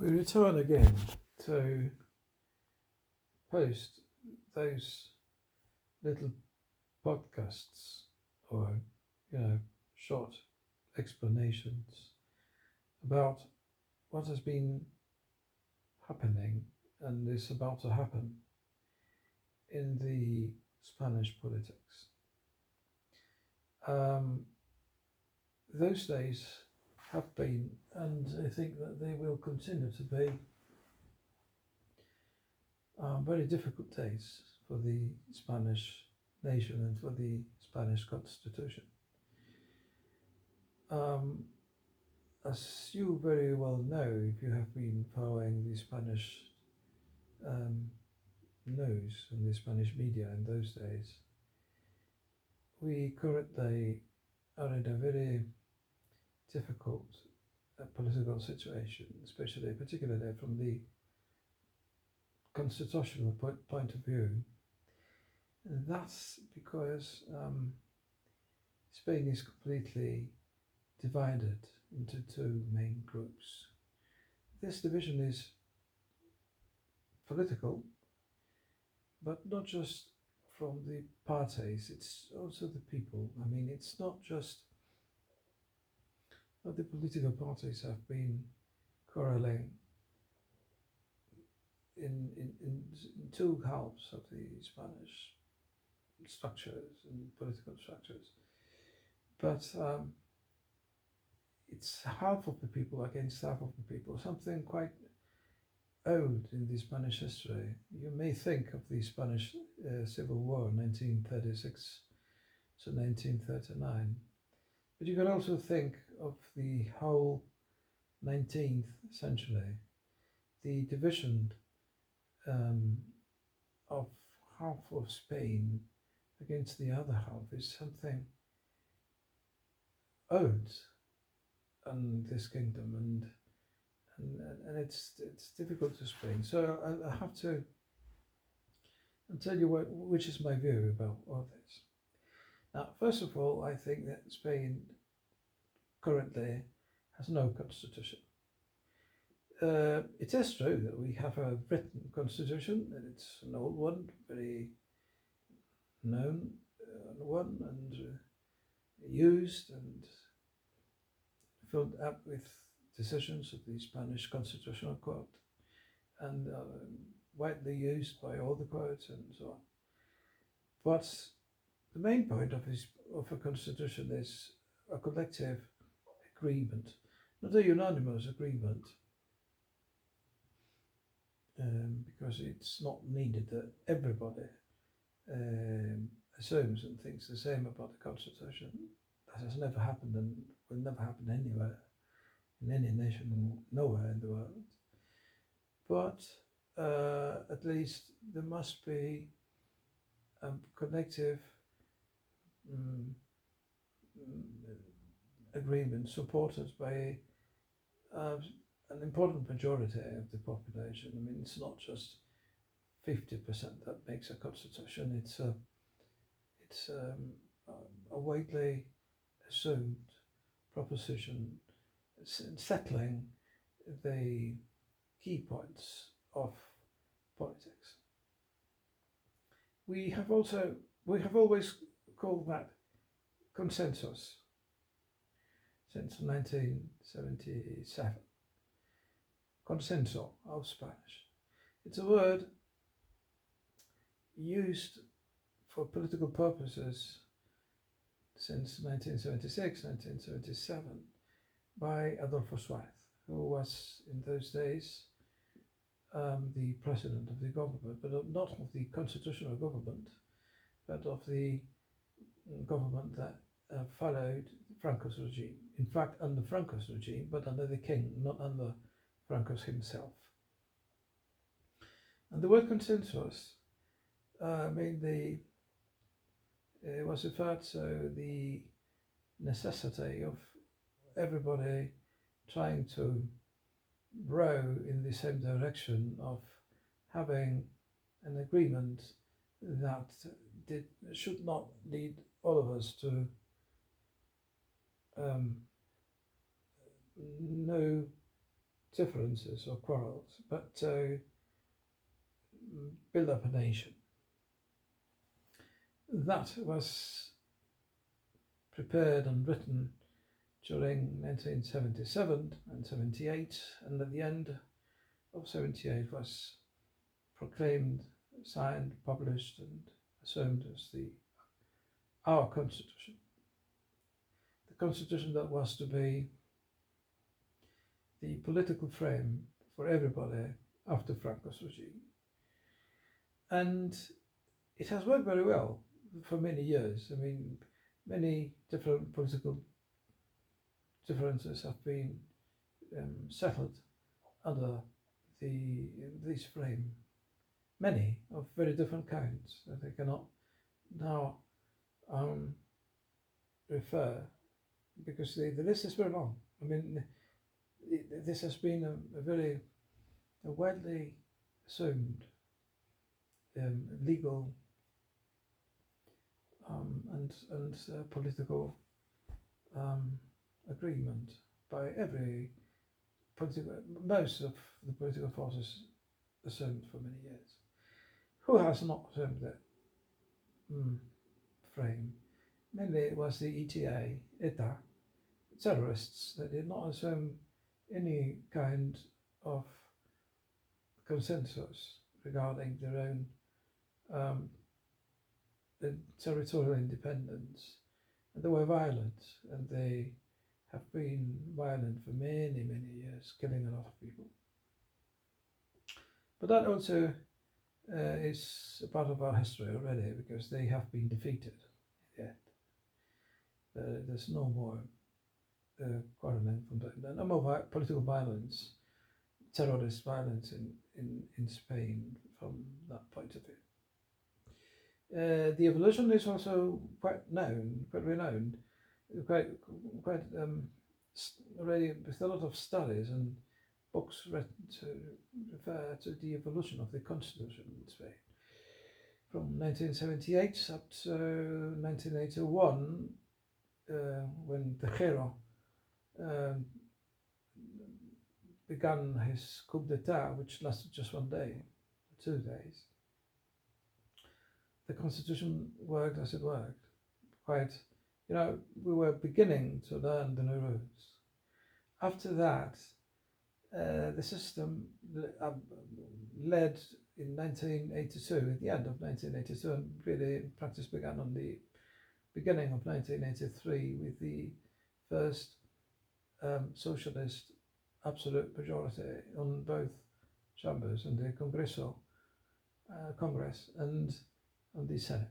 We return again to post those little podcasts or, you know, short explanations about what has been happening and is about to happen in the Spanish politics. Um, those days have been, and I think that they will continue to be, um, very difficult days for the Spanish nation and for the Spanish constitution. Um, as you very well know, if you have been following the Spanish um, news and the Spanish media in those days, we currently are in a very difficult uh, political situation, especially particularly from the constitutional point of view. That's because um, Spain is completely divided into two main groups. This division is political, but not just from the parties, it's also the people. I mean, it's not just that the political parties have been quarreling in, in, in, in two halves of the Spanish structures and political structures. But um, it's half of the people against half of the people, something quite old in the Spanish history. You may think of the Spanish uh, Civil War, 1936 to 1939, but you can also think of the whole 19th century, the division um, of half of Spain against the other half is something old in this kingdom and and, and it's it's difficult to explain. So I, I have to I'll tell you what which is my view about all this. Now, first of all, I think that Spain currently has no constitution. Uh, it is true that we have a written constitution, and it's an old one, very known uh, one, and uh, used and filled up with decisions of the Spanish Constitutional Court, and uh, widely used by all the courts and so on. But the main point of, his, of a constitution is a collective agreement, not a unanimous agreement, um, because it's not needed that everybody um, assumes and thinks the same about the constitution. That has never happened and will never happen anywhere, in any nation, nowhere in the world. But uh, at least there must be a collective um, agreement supported by uh, an important majority of the population. I mean, it's not just 50% that makes a constitution, it's a, it's um, a widely assumed proposition settling the key points of politics. We have also, we have always called that consensus since 1977. Consenso of Spanish. It's a word used for political purposes since 1976, 1977 by Adolfo Suárez, who was in those days um, the president of the government, but not of the constitutional government, but of the government that uh, followed Franco's regime. In fact, under Franco's regime, but under the king, not under Franco's himself. And the word consensus uh, made the it was referred to the necessity of everybody trying to row in the same direction of having an agreement that did should not lead all of us to um, know differences or quarrels, but to build up a nation. That was prepared and written during 1977 and 78, and at the end of 78 was proclaimed, signed, published, and assumed as the our constitution. The constitution that was to be the political frame for everybody after Franco's regime. And it has worked very well for many years. I mean, many different political differences have been um, settled under the this frame. Many of very different kinds that I cannot now um, refer because the, the list is very long. I mean, this has been a, a very a widely assumed um, legal um, and and uh, political um, agreement by every political most of the political forces assumed for many years. Who has not assumed that mm, frame? Mainly it was the ETA, ETA, terrorists that did not assume any kind of consensus regarding their own um, territorial independence. And they were violent, and they have been violent for many, many years, killing a lot of people. But that also uh, is a part of our history already, because they have been defeated yet. Uh, there's no more uh, quarreling from that. No more political violence, terrorist violence in, in, in Spain from that point of view. Uh, the evolution is also quite known, quite renowned, quite quite um, already with a lot of studies and books written to refer to the evolution of the constitution in Spain. From 1978 up to 1981, uh, when Tejero um, began his coup d'etat, which lasted just one day, two days the constitution worked as it worked. Quite, you know, we were beginning to learn the new rules. After that, uh, the system uh, led in 1982, at the end of 1982, and really practice began on the beginning of 1983 with the first um, socialist absolute majority on both chambers in the Congreso, uh, Congress, and and the Senate.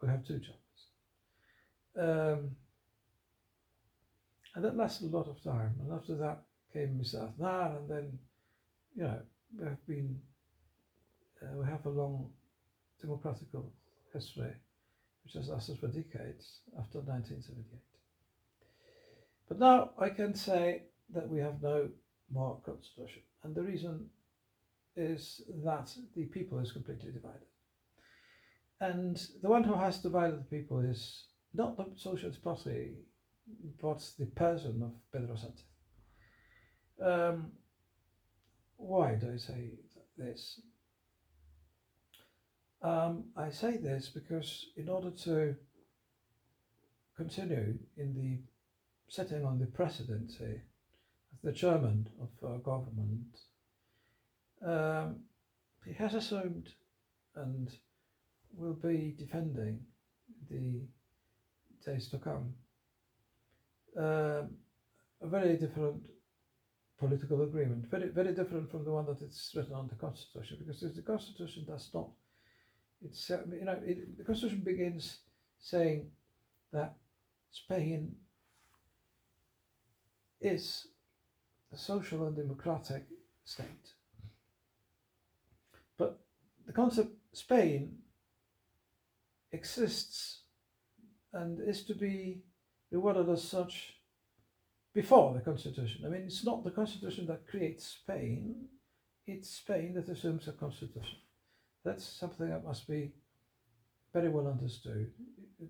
We have two chambers. Um, and that lasted a lot of time. And after that came Mr. Aznar, and then, you know, we have been, uh, we have a long democratical history, which has lasted for decades after 1978. But now I can say that we have no more constitution. And the reason is that the people is completely divided. And the one who has divided the people is not the Socialist Party, but the person of Pedro Sanchez. Um, why do I say this? Um, I say this because in order to continue in the setting on the presidency as the chairman of our government, um, he has assumed and will be defending the days to come. Um, a very different political agreement, very very different from the one that is written on the constitution, because the constitution does not. It's you know it, the constitution begins saying that Spain is a social and democratic state. But the concept Spain exists and is to be rewarded as such before the constitution. I mean, it's not the constitution that creates Spain, it's Spain that assumes a constitution. That's something that must be very well understood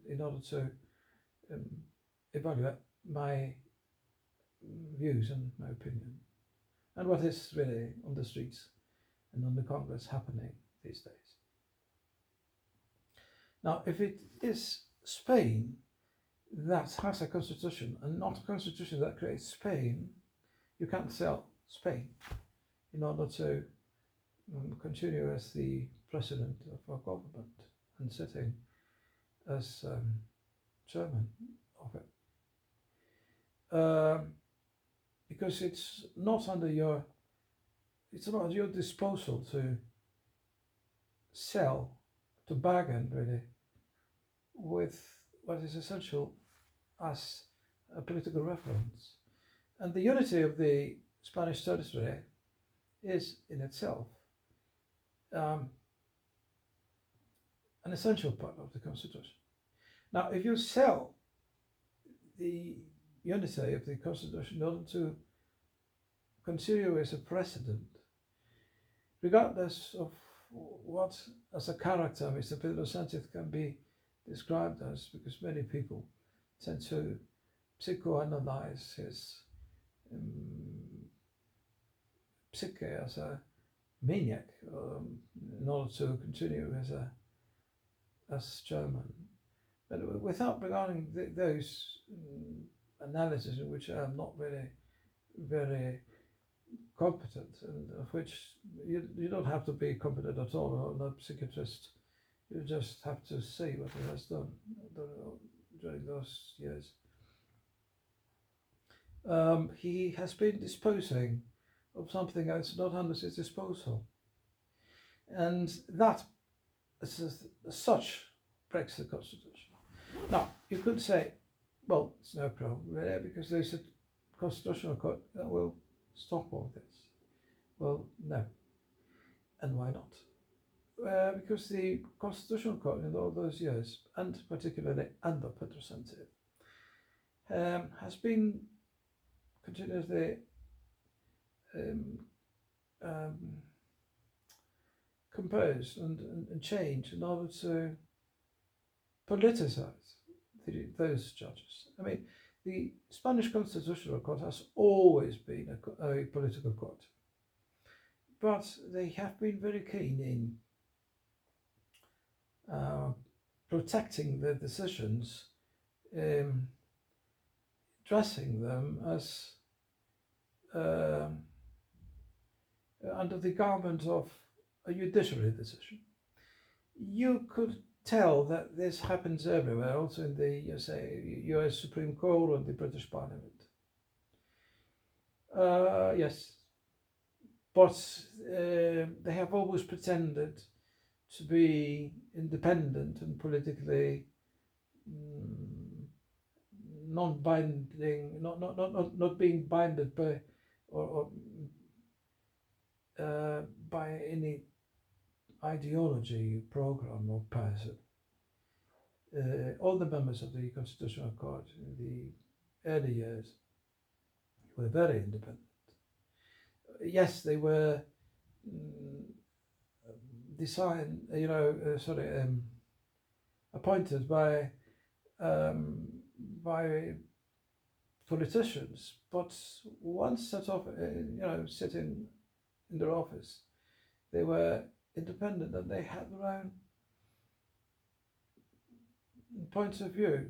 in order to um, evaluate my views and my opinion. and what is really on the streets and on the Congress happening these days. Now, if it is Spain that has a constitution and not a constitution that creates Spain, you can't sell Spain in order to um, continue as the president of our government and sitting as um, chairman of it. Um, because it's not under your it's not at your disposal to sell to bargain really with what is essential as a political reference and the unity of the Spanish territory is in itself um, an essential part of the constitution. Now, if you sell the unity of the constitution in order to consider as a precedent, regardless of what as a character Mr. Pedro Sanchez can be described as, because many people tend to psychoanalyze his um, psyche as a maniac um, in order to continue as a as German. But without regarding th- those um, analyses, in which I'm not really very competent, and of which you, you don't have to be competent at all, or not a psychiatrist. You just have to see what he has done during those years. Um, he has been disposing of something that's not under his disposal. And that, as, such, breaks the Constitution. Now, you could say, well, it's no problem, really, because there's a constitutional court that will stop all this. Well, no. And why not? Uh, because the constitutional court in all those years, and particularly under Pedro Sanchez, um, has been continuously um, um, composed and, and, and changed in order to politicize those judges. I mean, the Spanish Constitutional Court has always been a, a political court, but they have been very keen in uh, protecting their decisions, um, dressing them as um, under the garment of a judiciary decision. You could tell that this happens everywhere, also in the say, US Supreme Court and the British Parliament. Uh, yes, but uh, they have always pretended to be independent and politically mm, non-binding, not, not, not, not, not being binded by or, or uh, by any ideology, program, or person. Uh, all the members of the Constitutional Court in the early years were very independent. Yes, they were mm, designed, you know, uh, sorry, um, appointed by um, by politicians, but once set off, uh, you know, sitting in their office, they were independent and they had their own points of view,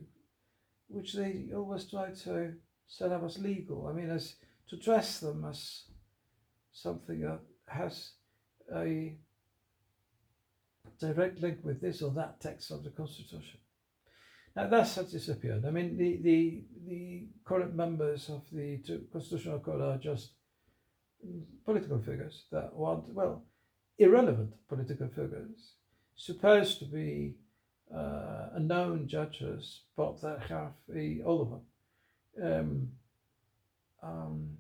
which they always try to set up as legal. I mean, as to dress them as something that has a direct link with this or that text of the Constitution. Now that's has disappeared. I mean, the, the, the current members of the Constitutional Court are just political figures that want, well, irrelevant political figures, supposed to be uh, known judges, but that have a, all of them um, um,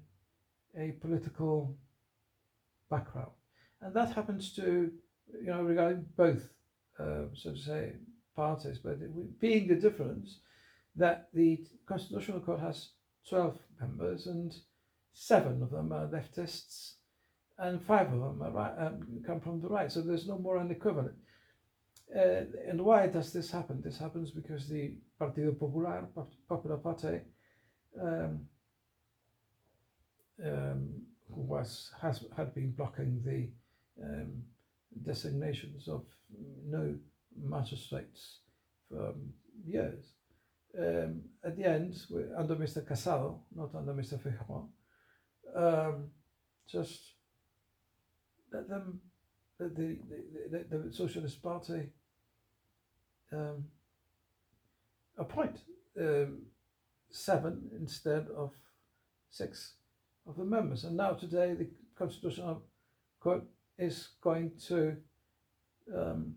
a political background. And that happens to, you know, regarding both, uh, so to say, parties, but being the difference that the Constitutional Court has 12 members and seven of them are leftists and five of them right, um, come from the right. So there's no more an equivalent. Uh, and why does this happen? This happens because the Partido Popular, Popular Party, um, um, was has had been blocking the um, designations of new magistrates for years. Um, at the end, under Mr. Casado, not under Mr. Feijóo, um, just let them, the, the, the, the Socialist Party um, appoint um, seven instead of six of the members. And now today the Constitutional Court is going to um,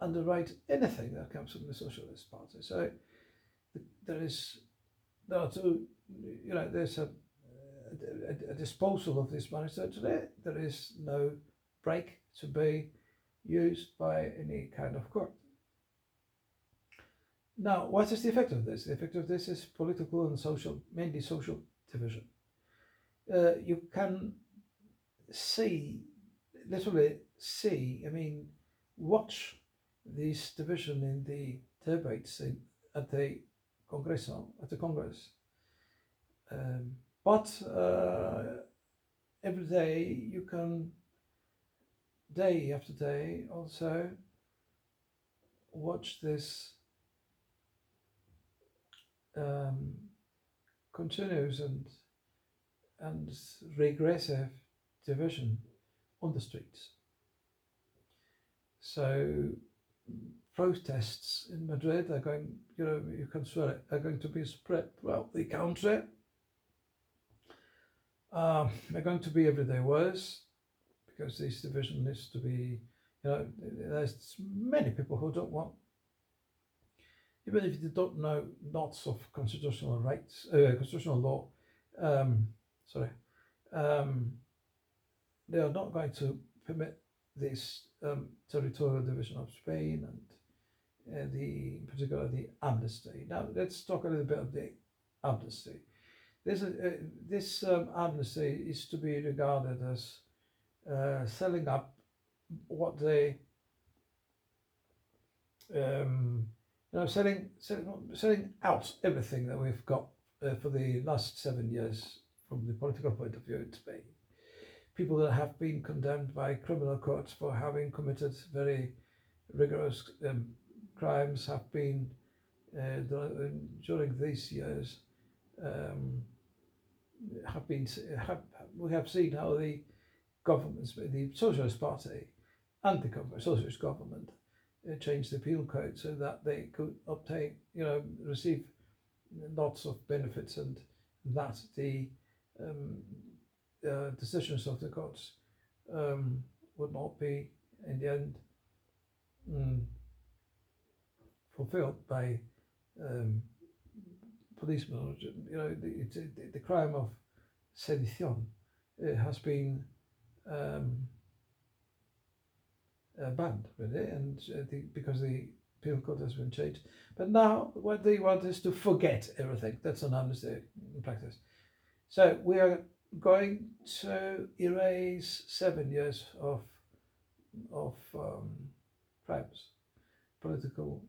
underwrite anything that comes from the Socialist Party. So there is, there are two, you know, there's a, a, a disposal of this money. So today there is no break to be used by any kind of court. Now, what is the effect of this? The effect of this is political and social, mainly social division. Uh, you can see, literally see, I mean, watch this division in the debates in, at the Congreso, at the Congress. Um, but uh, every day you can, day after day, also watch this um, continuous and and regressive division on the streets. So protests in Madrid are going, you know, you can swear it, are going to be spread throughout the country. Um, they're going to be everyday worse because this division needs to be, you know, there's many people who don't want even if they don't know lots of constitutional rights, uh, constitutional law, um, sorry, um, they are not going to permit this um, territorial division of Spain and uh, the, in particular, the amnesty. Now, let's talk a little bit of the amnesty. This, uh, this um, amnesty is to be regarded as uh, selling up what they um, you know, selling, selling, selling out everything that we've got uh, for the last seven years from the political point of view in Spain. People that have been condemned by criminal courts for having committed very rigorous um, crimes have been uh, during these years um, have been have, we have seen how the governments, the Socialist Party and the Socialist government changed the penal code so that they could obtain, you know, receive lots of benefits and that the um, uh, decisions of the courts um, would not be in the end um, fulfilled by um, policemen. You know, the, the, the crime of sedition has been um, uh, banned really, and uh, the, because the penal code has been changed. But now what they want is to forget everything. That's an amnesty in practice. So we are going to erase seven years of of um, crimes, political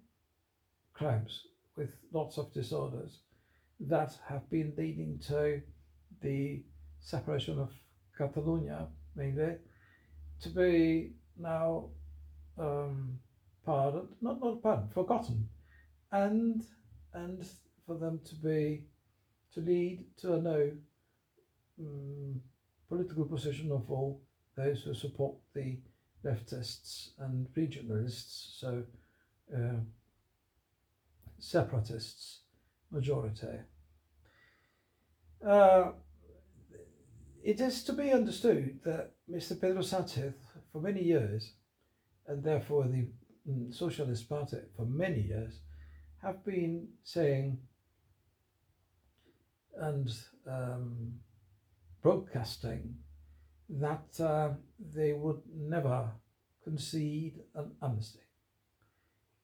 crimes with lots of disorders that have been leading to the separation of Catalonia mainly to be now um, pardoned, not not pardoned, forgotten, and and for them to be to lead to a no um, political position of all those who support the leftists and regionalists, so uh, separatists majority. Uh, it is to be understood that Mr. Pedro Sanchez for many years, and therefore the mm, Socialist Party for many years, have been saying and um, broadcasting that uh, they would never concede an amnesty.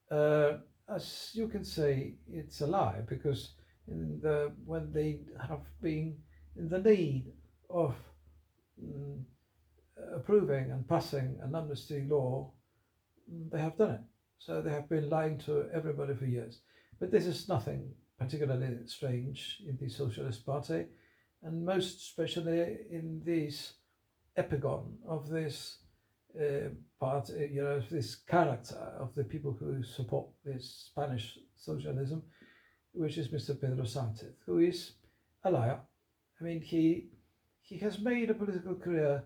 Uh, as you can say, it's a lie because in the, when they have been in the need of um, approving and passing an amnesty law, they have done it. So they have been lying to everybody for years. But this is nothing particularly strange in the Socialist Party. and most especially in this epigon of this uh, part, you know, this character of the people who support this Spanish socialism, which is Mr. Pedro Sanchez, who is a liar. I mean, he he has made a political career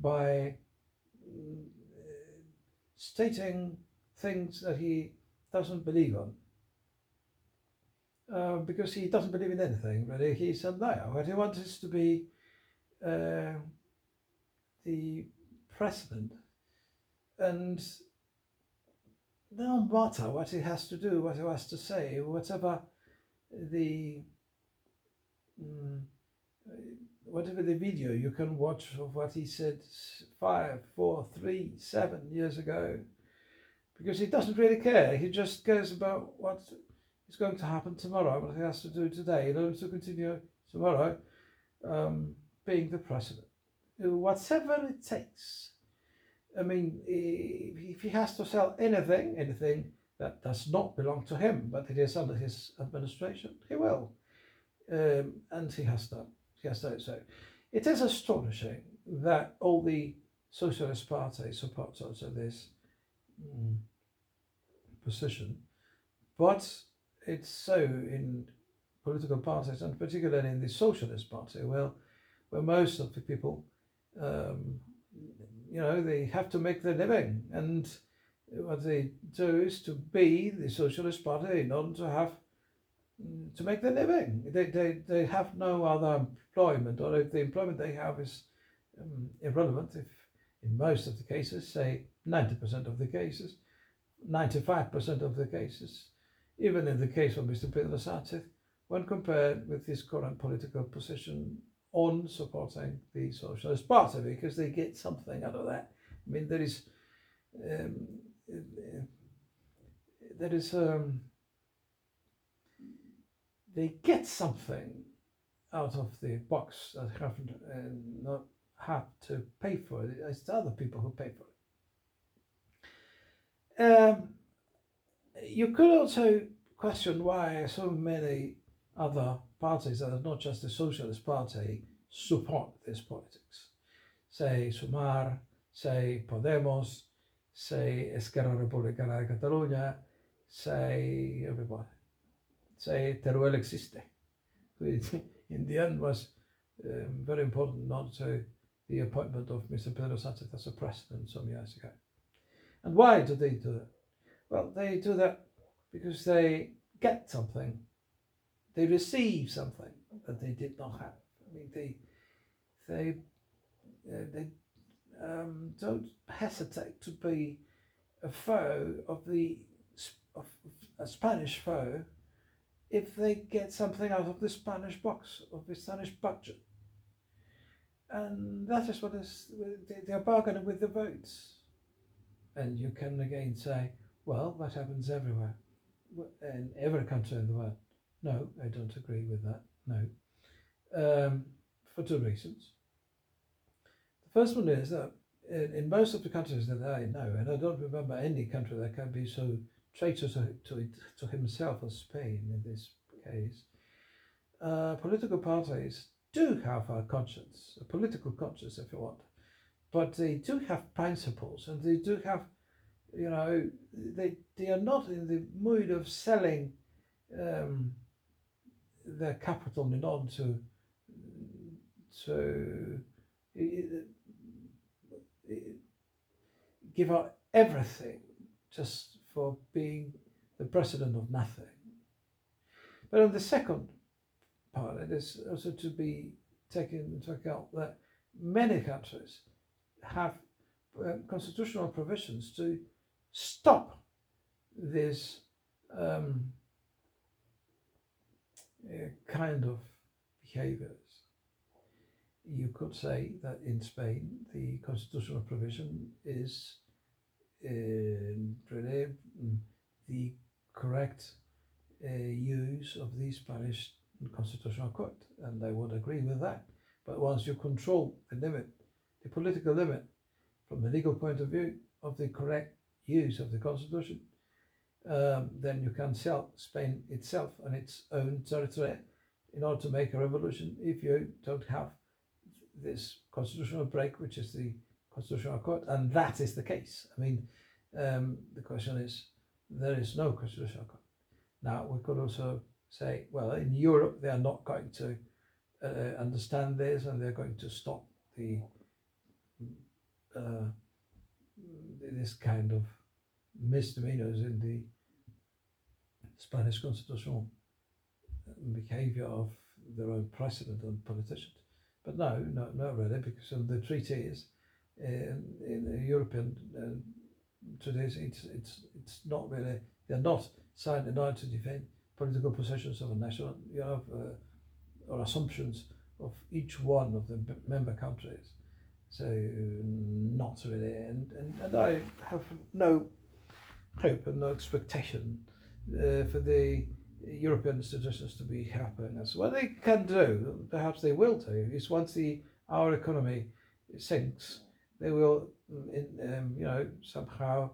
by mm, stating things that he doesn't believe on. Uh, because he doesn't believe in anything, really. He's a liar. What he wants is to be uh, the president. And no matter what he has to do, what he has to say, whatever the mm, whatever the video you can watch of what he said five, four, three, seven years ago, because he doesn't really care. He just cares about what is going to happen tomorrow, what he has to do today in order to continue tomorrow um, being the president. Whatever it takes. I mean, if he has to sell anything, anything that does not belong to him, but it is under his administration, he will. Um, and he has done. Yes, so, so it is astonishing that all the Socialist Party supports also this mm, position, but it's so in political parties and particularly in the Socialist Party, well, where most of the people, um, you know, they have to make their living, and what they do is to be the Socialist Party in order to have mm, to make their living. They, they, they have no other employment, or if the employment they have is um, irrelevant, if in most of the cases, say 90% of the cases, 95% of the cases, even in the case of Mr. Pedro Sánchez, when compared with his current political position on supporting the Socialist Party, because they get something out of that. I mean, there is, um, there is, um, they get something out of the box that haven't uh, not had to pay for it. It's the other people who pay for it. Um, you could also question why so many other parties that are not just the Socialist Party support this politics. Say Sumar, say Podemos, say Esquerra Republicana de Catalunya, say everybody. Say Teruel existe. in the end was um, very important not to the appointment of Mr. Pedro Sanchez as a president some years ago. And why do they do that? Well, they do that because they get something, they receive something that they did not have. I mean, they they uh, they um, don't hesitate to be a foe of the of a Spanish foe if they get something out of the Spanish box, of the Spanish budget. And that is what is, they are bargaining with the votes. And you can again say, well, that happens everywhere, in every country in the world. No, I don't agree with that. No. Um, for two reasons. First one is that in, most of the countries that I know, and I don't remember any country that can be so traitor to, to, to himself as Spain in this case, uh, political parties do have a conscience, a political conscience, if you want, but they do have principles and they do have, you know, they, they are not in the mood of selling um, their capital in order to, to give up everything just for being the president of nothing. But on the second part, it is also to be taken into account that many countries have uh, constitutional provisions to stop this um, uh, kind of behaviors. You could say that in Spain the constitutional provision is really mm, the correct uh, use of the Spanish Constitutional Court, and I would agree with that. But once you control the limit, the political limit, from the legal point of view of the correct use of the Constitution, um, then you can sell Spain itself and its own territory in order to make a revolution if you don't have this constitutional break, which is the constitutional court, and that is the case. I mean, um, the question is there is no constitutional court. Now we could also say, well, in Europe they are not going to uh, understand this, and they're going to stop the uh, this kind of misdemeanors in the Spanish constitutional behavior of their own president and politicians. But no, no, not really, because of the treaties in, in the European uh, treaties, it's, it's, it's not really, they're not signed in order to defend political positions of a national, you know, uh, or assumptions of each one of the member countries. So not really, and, and, and I have no hope and no expectation uh, for the European institutions to be helping us. What they can do, perhaps they will do, is once the our economy sinks, they will, um, you know, somehow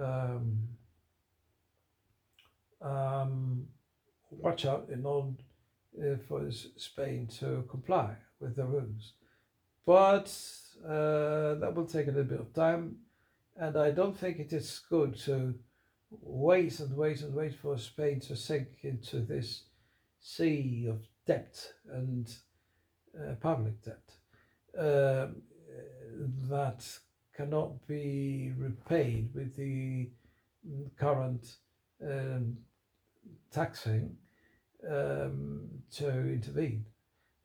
um, um, watch out in order uh, for Spain to comply with the rules. But uh, that will take a little bit of time, and I don't think it is good to wait and wait and wait for Spain to sink into this sea of debt and uh, public debt um, that cannot be repaid with the current um, taxing um, to intervene,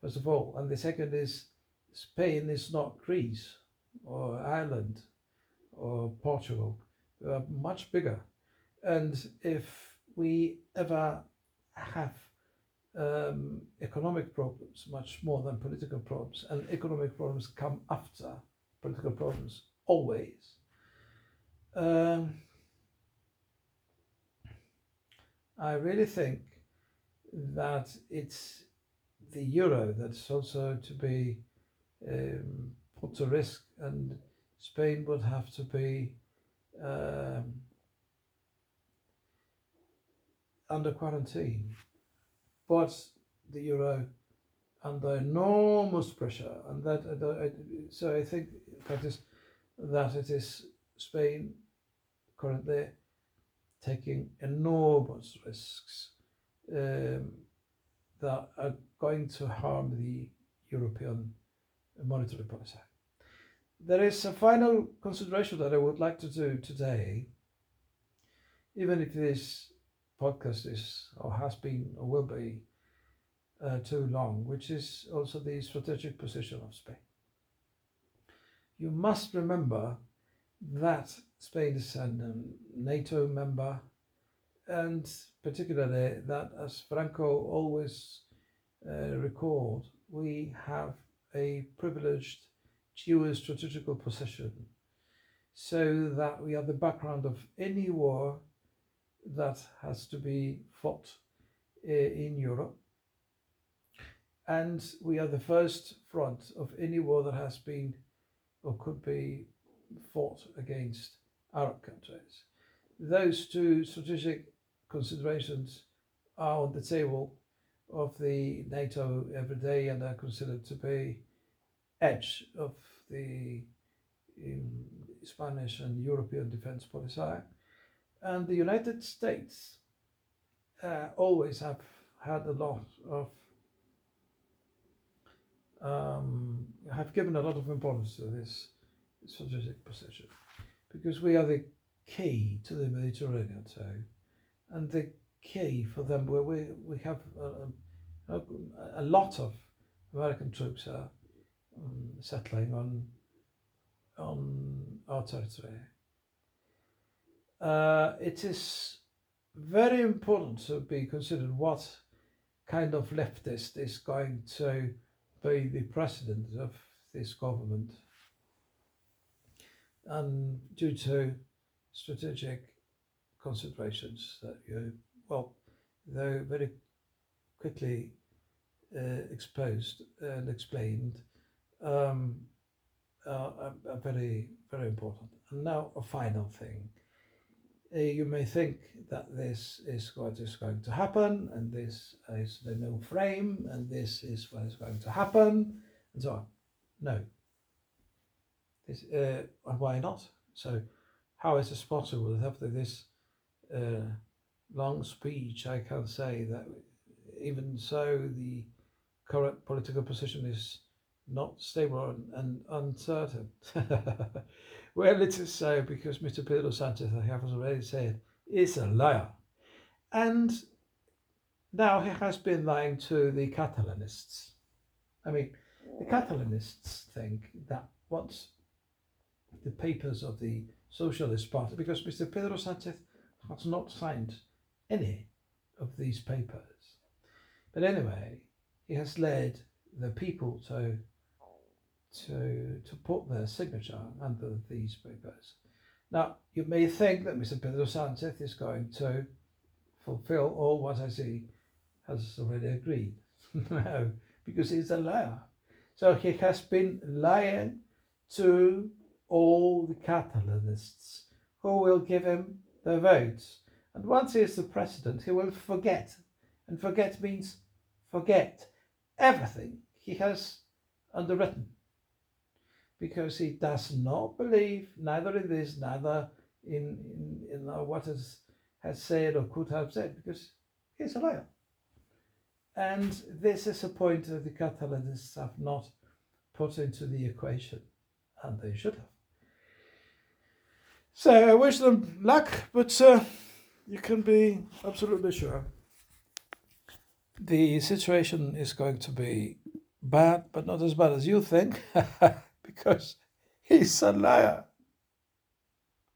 first of all. And the second is Spain is not Greece or Ireland or Portugal. They are much bigger and if we ever have um, economic problems much more than political problems, and economic problems come after political problems always. Um, I really think that it's the euro that's also to be um, put to risk, and Spain would have to be um, under quarantine, but the euro under enormous pressure, and that uh, so I think in practice that it is Spain currently taking enormous risks um, that are going to harm the European monetary policy. There is a final consideration that I would like to do today, even if it is podcast is or has been or will be uh, too long, which is also the strategic position of Spain. You must remember that Spain is a NATO member, and particularly that, as Franco always uh, recalled, we have a privileged geostrategical position so that we are the background of any war that has to be fought eh, in Europe. And we are the first front of any war that has been or could be fought against Arab countries. Those two strategic considerations are on the table of the NATO every day and are considered to be edge of the um, Spanish and European defense policy and the United States uh, always have had a lot of um, have given a lot of importance to this strategic position because we are the key to the Mediterranean too, and the key for them where we, we have a, a, a lot of American troops are um, settling on on our territory uh, it is very important to be considered what kind of leftist is going to be the president of this government. And due to strategic considerations that you, well, they're very quickly uh, exposed and explained, um, are, very, very important. And now a final thing you may think that this is what is going to happen, and this is the new frame, and this is what is going to happen, and so on. No. This, uh, why not? So, how is this possible? After this uh, long speech, I can say that even so, the current political position is not stable and uncertain. well, it is so because Mr. Pedro Sanchez, I have already said, is a liar. And now he has been lying to the Catalanists. I mean, the Catalanists think that once the papers of the Socialist Party, because Mr. Pedro Sanchez has not signed any of these papers. But anyway, he has led the people to to to put their signature under these papers. Now, you may think that Mr. Pedro Sanchez is going to fulfill all what I see has already agreed. no, because he's a liar. So he has been lying to all the Catalanists who will give him their votes. And once he is the president, he will forget. And forget means forget everything he has underwritten because he does not believe neither in this, neither in, in, in has said or could have said, because he's a liar. And this is a point that the Catalanists have not put into the equation, and they should have. So I wish them luck, but uh, you can be absolutely sure the situation is going to be bad, but not as bad as you think. because he's a liar.